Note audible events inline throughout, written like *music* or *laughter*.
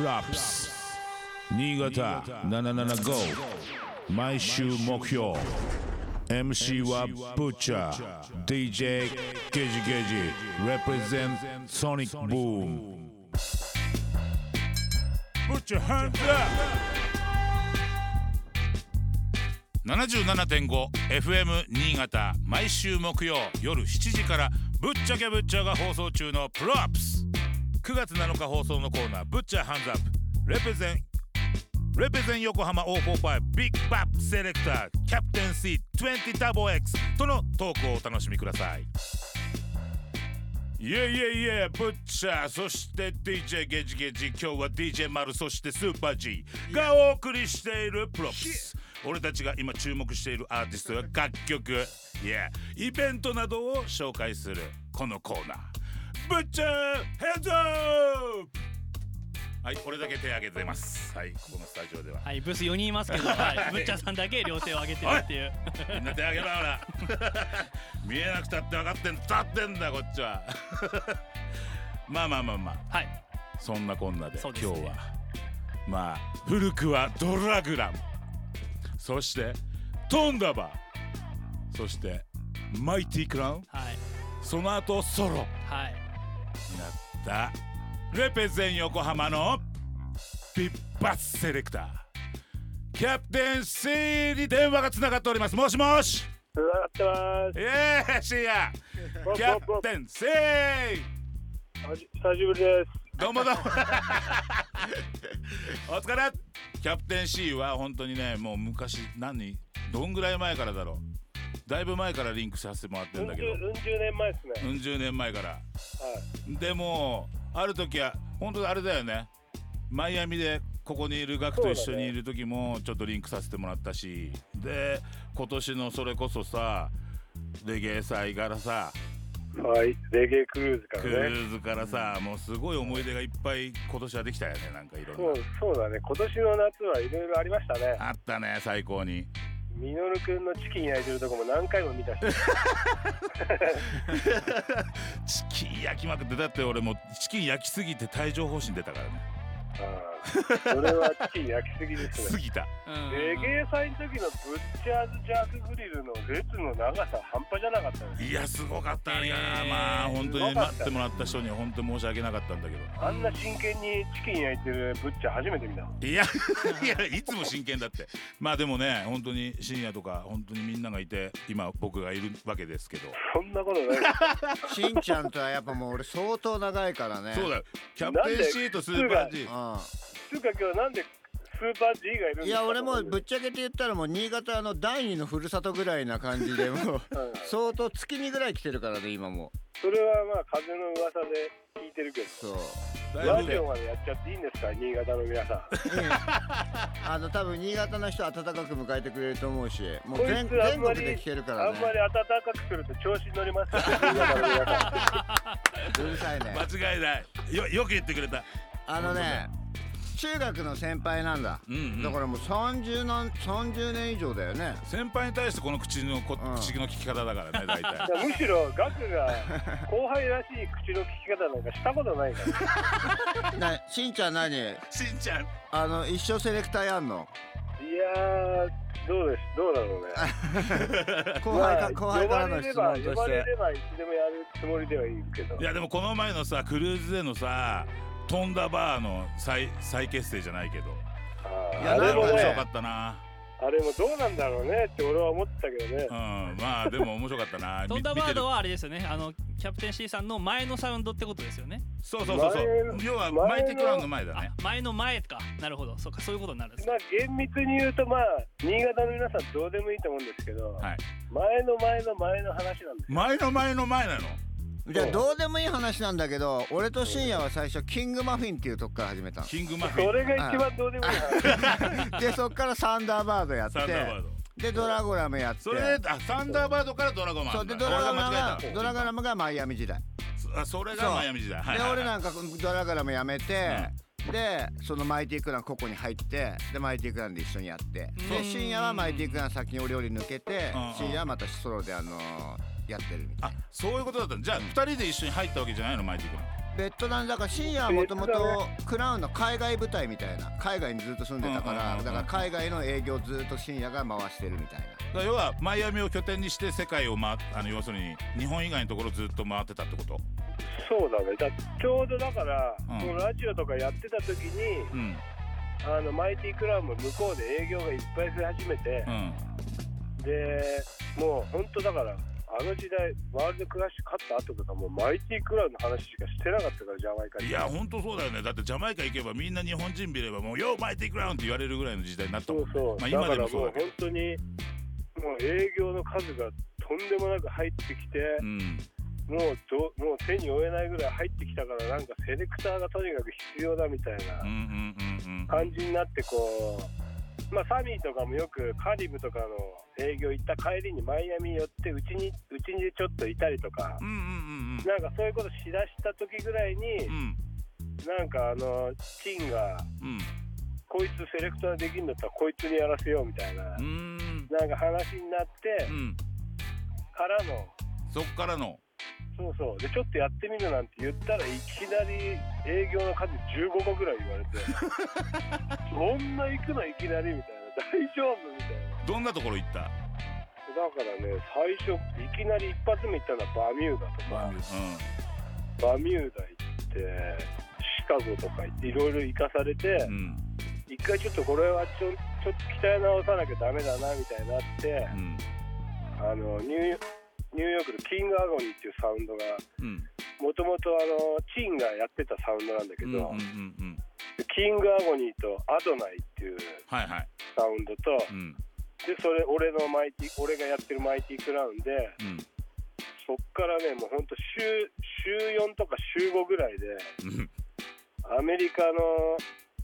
プラップス新潟775毎週目標 MC はブッチャー DJ ゲジゲジ represent Sonic Boom. ブッチャーハンズアップ 77.5FM 新潟毎週木曜夜7時からぶっちゃけぶっちゃが放送中のプロアップス9月7日放送のコーナー「 Butcher Hands Up」レペゼンレペゼン横浜045ビッグバップセレクターキャプテン C20 ダボ X とのトークをお楽しみください。いえいえいえブッチャーそして DJ ゲジゲジ今日は DJ 丸そしてスーパー G がお送りしているプロップス俺たちが今注目しているアーティストや楽曲。いやイベントなどを紹介するこのコーナーブッチャーヘッドアップはい、これだけ手挙げてます。はい、ここのスタジオでは。はい、ブース4人いますけど、*laughs* はい、ブッチャーさんだけ両手を上げてるっていう。*laughs* みんな手挙げろほら。*laughs* 見えなくたって分かってん、立ってんだこっちは。まあまあまあまあ、はい、そんなこんなでですね。今日は。まあ古くはドラグラム、そしてトンダバー、そしてマイティクラウン、はい、その後ソロ。にはい、なった。レペゼン横浜のピッパスセレクター。キャプテン C に電話がつながっております。もしもし。つながってます。イエーイシアキャプテン C 久しぶりです。どうもどうも。*laughs* お疲れ。キャプテン C は本当にねもう昔何？どんぐらい前からだろうだいぶ前からリンクさせてもらってるうんだけどうん十年前ですね。うん十年前からはい。でもある時は本当あれだよねマイアミでここにいるガクと一緒にいる時もちょっとリンクさせてもらったしで今年のそれこそさレゲエ祭からさはい。レゲエクルーズかクルらね。ーズからさもうすごい思い出がいっぱい今年はできたよねなんかいろそうんなそうだね。今年の夏はいろいろありましたね。あったね最高にミノルくんのチキン焼いてるとこも何回も見たし。*laughs* チキン焼きまくってだって俺もチキン焼きすぎて帯状疱疹出たからねそれはチキン焼きすぎですね。すぎた。うん。レゲエ祭の時のブッチャーズジャークグリルの列の長さ半端じゃなかったです。いやすごかったいやえー。まあ本当に待ってもらった人には本当に申し訳なかったんだけど。あんな真剣にチキン焼いてるブッチャー初めて見た。いやいやいつも真剣だって。まあでもね本当に深夜とか本当にみんながいて今僕がいるわけですけど、そんなことない。しんちゃんとはやっぱもう俺相当長いからね。そうだよ。キャプテンシーとスーパー G つうか今日なんでスーパー G がいるんですか？うん、いや俺もぶっちゃけて言ったらもう新潟の第二のふるさとぐらいな感じでもうう *laughs* ん相当月にぐらい来てるからね今も。それはまあ風の噂で聞いてるけど。そう。ラジオまでやっちゃっていいんですか？新潟の皆さん。あの *laughs* 多分新潟の人は温かく迎えてくれると思うしもう全全国で聞けるからあんまりね暖かくすると調子に乗りますよ新潟の皆さんうるさいね。間違いないよよく言ってくれたあのね中学の先輩なんだ。うん、うん、だからもう30年30年以上だよね。先輩に対してこの口のこ、うん。口の聞き方だからね大体。*laughs* むしろガクが後輩らしい口の聞き方なんかしたことないから。*laughs* なしんちゃん何？しんちゃん。あの一生セレクターやんの？いやーどうです？どうだろうね。*laughs* 後輩か、まあ後輩からの質問呼として。ばれればいつでもやるつもりではいるけど。いやでもこの前のさクルーズでのさトンダバーの再再結成じゃないけどいやあれも面白ねかったなあれもどうなんだろうねって俺は思ってたけどねうんまあでも面白かったなトンダーバードははあれですよね。あのキャプテン C さんの前のサウンドってことですよね。そうそうそうそう前の要は前のマイティクラウンの前だあね、前の前か。なるほど。そうか、そういうことになるんですま。あ厳密に言うとまあ新潟の皆さんどうでもいいと思うんですけど、はい前の前の前の話なんですよ前の前の前なの？じゃあどうでもいい話なんだけど俺と深夜は最初キングマフィンっていうとこから始めたキングマフィン。それが一番どうでもいい話。のでそっからサンダーバードやってサンダーバード。でドラゴラムやって。それであサンダーバードからドラゴンマンそうでドラゴラム俺がドラゴラムがマイアミ時代。あそれがマイアミ時代。はいではいはい。俺なんかドラゴラムやめて、でそのマイティクランここに入ってでマイティクランで一緒にやって。うん。で深夜はマイティクラン先に俺より抜けてうん。深夜はまたソロであのーやってるみたいあそういうことだったの？じゃあ二人で一緒に入ったわけじゃないの？マイティクラベトナムだから深夜はもともとクラウンの海外部隊みたいな海外にずっと住んでたからだから海外の営業をずっと深夜が回してるみたいな。要はマイアミを拠点にして世界を回っあの要するに日本以外のところずっと回ってたってこと？そうだね。だちょうどだから、うん。ラジオとかやってた時にうん。あのマイティクラウンも向こうで営業がいっぱい増え始めてう、ん。でもう本当だからあの時代ワールドクラッシュ勝った後とかもうマイティクラウンの話しかしてなかったからジャマイカに。いやほんとそうだよね。だってジャマイカ行けばみんな日本人見ればもう「よマイティクラウン」って言われるぐらいの時代になったもんねそうそう、まあ、今でだからもうもそうだけど本当にもう営業の数がとんでもなく入ってきて、うん。もうどもう手に負えないぐらい入ってきたからなんかセレクターがとにかく必要だみたいな感じになってこうまあサミーとかもよくカリブとかの営業行った帰りにマイアミ寄ってうちにうちにちょっといたりとかうんうんうんなんかそういうことしだした時ぐらいにうん。うんなんかあのチンがうん。こいつセレクターできるんだったらこいつにやらせようみたいななんか話になってうん。からのそっからのそうそう。でちょっとやってみるなんて言ったらいきなり営業の数15個ぐらい言われて。*laughs* そんな行くのいきなりみたいな。大丈夫みたいな。どんなところ行った？だからね最初いきなり一発目行ったのはバミューダとか。バミューダ。行ってシカゴとか行っていろいろ行かされてうん。うん一回ちょっとこれはちょちょっと鍛え直さなきゃダメだなみたいになってうん。あのニューニューヨークのキングアゴニーっていうサウンドがうん。もともとあのチンがやってたサウンドなんだけど、うんうんうんうん。キングアゴニーとアドナイっていうはいはい。サウンドとうん。でそれ俺のマイティ俺がやってるマイティクラウンでうん。そっからねもうほんと週週4とか週5ぐらいでうん。アメリカの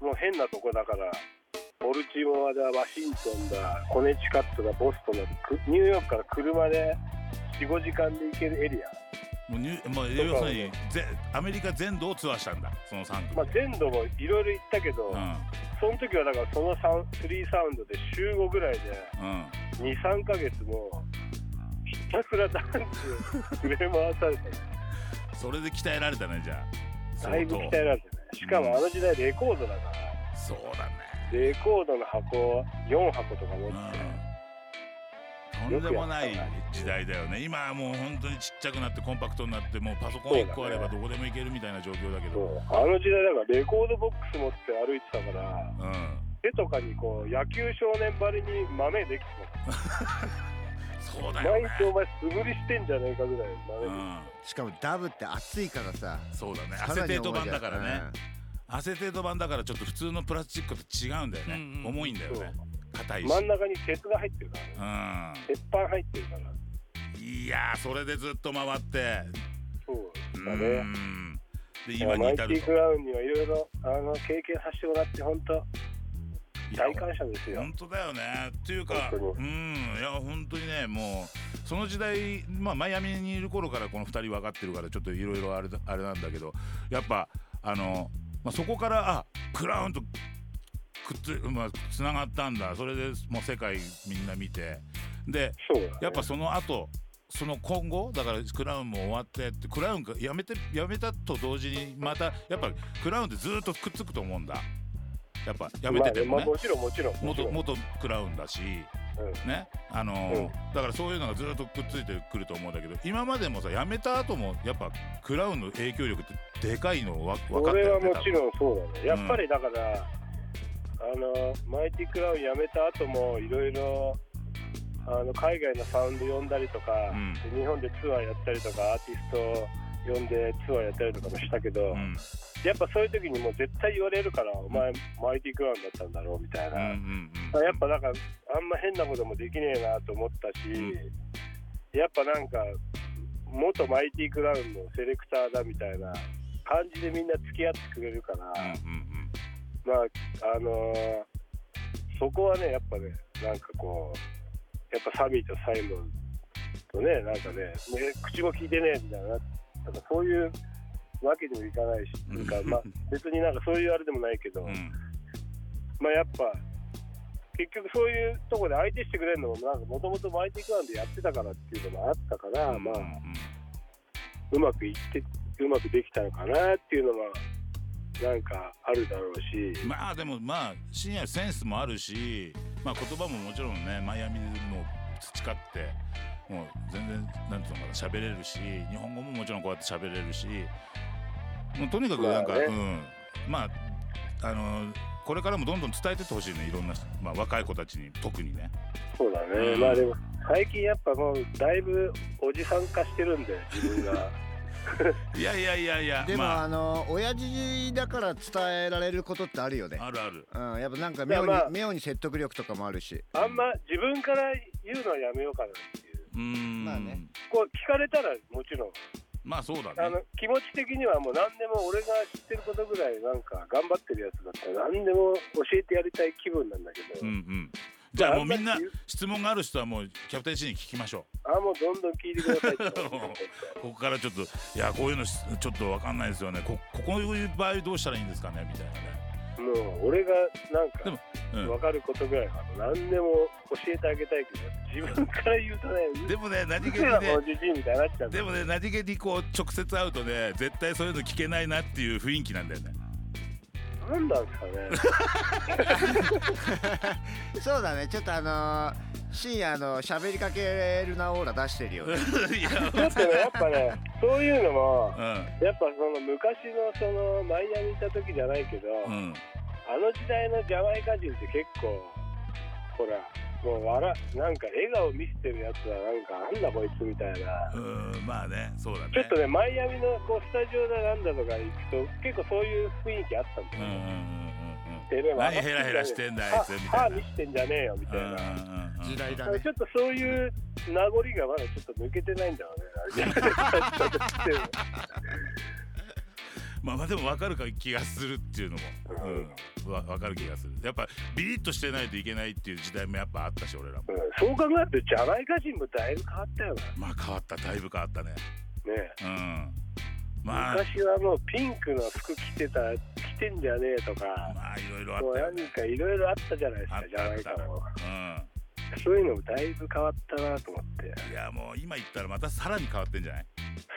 もう変なとこだからボルチモアだワシントンだコネチカットだボストンだくニューヨークから車で45時間で行けるエリア。もうニューもう要するにぜアメリカ全土をツアーしたんだその3組まあ全土もいろいろ行ったけど、うん。その時はだからそのサウン3サウンドで週5ぐらいでうん。23ヶ月もひたすらダンス触れ回された *laughs* それで鍛えられたねじゃあ。だいぶ鍛えられてね。しかもあの時代レコードだから。そうだね。レコードの箱4箱とか持うって、んとんでもない時代だよね。今はもう本当にちっちゃくなってコンパクトになってもうパソコン1個あればどこでも行けるみたいな状況だけそど。うあの時代だからレコードボックス持って歩いてたからうん手とかにこう野球少年ばりに豆できてそうただよね。毎日お前素振りしてんじゃねえかぐらい豆でうん。しかもダブって熱いからさ。そうだね。アさらにセテート版だからね。重いじゃんアセテート版だからちょっと普通のプラスチックと違うんだよね、うんうん。重いんだよね硬いし。真ん中に鉄が入ってるからね。う鉄板入ってるから。んいやーそれでずっと回って。そううだね。ん。で今に至ると。ィクラウンにはいろいろあの経験させてもらって本当大感謝ですよ。本当だよね。っていうかうん。いや本当にねもうその時代まあマイアミにいる頃からこの2人分かってるからちょっといろいろあれだあれなんだけどやっぱあの、まあ、そこからあクラウンとくっつ,、まあ、つながったんだ。それでもう世界みんな見て。でね。やっぱその後その今後だからクラウンも終わってってクラウンがやめてやめたと同時にまたやっぱクラウンってずっとくっつくと思うんだ。やっぱやめててもね。まあまあ、もちろんもちろんもちろん。元元クラウンだし。うん。ね。あのーうん。だからそういうのがずっとくっついてくると思うんだけど今までもさ辞めた後もやっぱクラウンの影響力ってでかいのわ分かって俺はるもちろんそうだね。やっぱりだから、あのマイティクラウン辞めた後もいろいろあの海外のサウンド呼んだりとか、うん。で日本でツアーやったりとかアーティスト呼んでツアーやったりとかもしたけど、うん。やっぱそういう時にもう絶対言われるから、お前マイティクラウンだったんだろうみたいな、うんうんうんやっぱなんかあんま変なこともできねえなと思ったし、うん。やっぱなんか元マイティクラウンのセレクターだみたいな感じでみんな付き合ってくれるから、うんうんまああのーそこはねやっぱねなんかこうやっぱサミーとサイモンとねなんかねね口も聞いてねえみたいななんかそういうわけにもいかないし、うんなん。かまあ別になんかそういうあれでもないけど、うん。うんまあやっぱ結局そういうところで相手してくれるのもなんかもともとマイティクラウンでやってたからっていうのもあったから、うんまあうん。うまくいってうまくできたのかなっていうのはなんかあるだろうし、まあでもまあ深夜センスもあるしまあ言葉ももちろんねマイアミの培ってもう全然なんていうのかな喋れるし日本語ももちろんこうやって喋れるしもうとにかくなんか、まあねうん。まああのこれからもどんどん伝えてってほしいねいろんな、まあ、若い子たちに特にね。そうだね、うん。まあでも最近やっぱもうだいぶおじさん化してるんで自分が *laughs* いやいやいやいやでも、まあ。の親父だから伝えられることってあるよね。ああるある。うんやっぱなんか妙にまあ。妙に説得力とかもあるし。あんま自分から言うのはやめようかなっていう。うーん。まあね。こう聞かれたらもちろん。まあそうだあねの気持ち的にはもう何でも俺が知ってることぐらいなんか頑張ってるやつだったら何でも教えてやりたい気分なんだけど、うんうんじゃあもうみんな質問がある人はもうキャプテン C に聞きましょう。あもうどんどん聞いてくださいここからちょっといやこういうのしちょっとわかんないですよね。こここういう場合どうしたらいいんですかね？みたいなね。もう俺がなんかうん。分かることぐらいは何でも教えてあげたいけど自分から言うとねでもね何気にねでもね何気にこう直接会うとね絶対そういうの聞けないなっていう雰囲気なんだよねなんなんですかね。*laughs* そうだね。ちょっとあのー深夜あの喋りかけるなオーラ出してるよね。*laughs* ちょっとねやっぱね *laughs* そういうのもうやっぱその昔のそのマイアミにいた時じゃないけど、んうん。あの時代のジャマイカ人って結構ほらもう笑なんか笑顔見せてるやつはなんかなんだこいつみたいな、うんまあねそうだね。ちょっとねマイアミのこうスタジオだなんだとか行くと結構そういう雰囲気あったんだようんうん何ヘラヘラしてんだあいつみたいな。歯見してんじゃねえよみたいな、うんうんうん時代だねだからちょっとそういう名残がまだちょっと抜けてないんだろうね。まあまあでも分かるか気がするっていうのも、うん、わ分かる気がする。やっぱビリッとしてないといけないっていう時代もやっぱあったし俺らも。うん。そう考えるとジャマイカ人もだいぶ変わったよまあ変わった。だいぶ変わったね。な。ねうん。まあ。昔はもうピンクの服着てた着てんじゃねえとか、まあいろいろあったよね。何かいろいろあったじゃないですあかジャマイカも。うん。そういうのもだいぶ変わったなと思って。いやもう今言ったらまたさらに変わってんじゃない？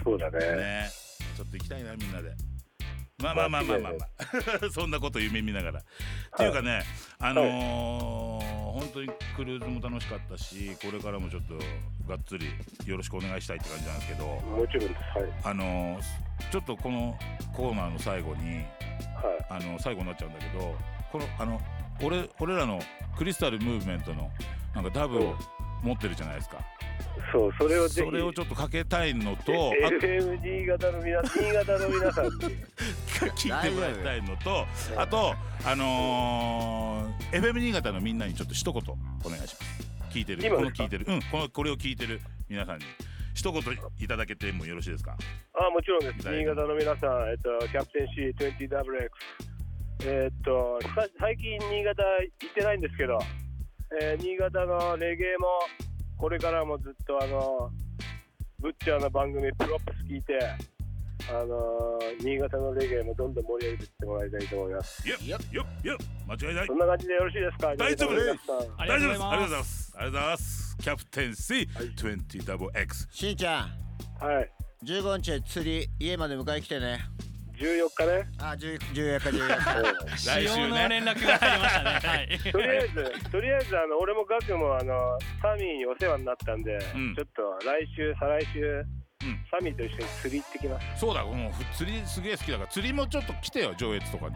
そうだね。ね。ちょっと行きたいなみんなでまあまあまあまあまあまあ *laughs* そんなこと夢見ながらっていうかねあのー本当にクルーズも楽しかったしこれからもちょっとがっつりよろしくお願いしたいって感じなんですけどもちろんです。はい。あのーちょっとこのコーナーの最後にはい。あの最後になっちゃうんだけどこのあの俺俺らのクリスタルムーブメントのなんかダブを持ってるじゃないですかそう、それをぜひ。それをちょっとかけたいのとあ FM 新潟の皆新潟の皆さんに。*laughs* 聞いてもらいたいのとあとあのー、FM 新潟のみんなにちょっと一言お願いします。聞いてる？この聞いてる。うんこのこれを聞いてる皆さんに一言いただけてもよろしいですか？あもちろんです。大新潟の皆さん、えっと、キャプテン C20WX。えっと、さ最近新潟行ってないんですけど、えー新潟のレゲエも、これからもずっとあの、ブッチャーの番組、プロップス聞いて、あのー新潟のレゲエもどんどん盛り上げていってもらいたいと思います。よっよっよっ間違いない。そんな感じでよろしいですか？大丈夫です。新潟の皆さん。ありがとうござい大丈夫です。ありがとうございまます。すありがとうございます。キャプテン C20WX しんちゃん。はい。15日釣り家まで迎え来てね。14日ね。あ10 14日14日。*laughs* 来週使用のね連絡が入りましたね。*laughs* はい。とりあえず、とりあえずあの俺もガクもあのサミーにお世話になったんで、うん。ちょっと来週、再来週、んサミーと一緒に釣り行ってきます。そうだもう釣りすげえ好きだから釣りもちょっと来てよ上越とか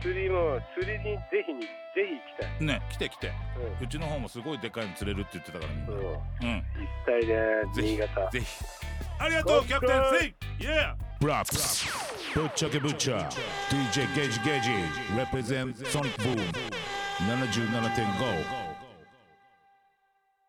釣りも釣りにぜひにぜひ行きたい。にね来て来てううちの方もすごいでかいの釣れるって言ってたからみんなん、うん、行うんきたいね、ぜひ新潟。ぜひありがとうキャプテン C! Yeah! Props! Butcher Butcher DJ Gage Gage Represent Sonic Boom 77.5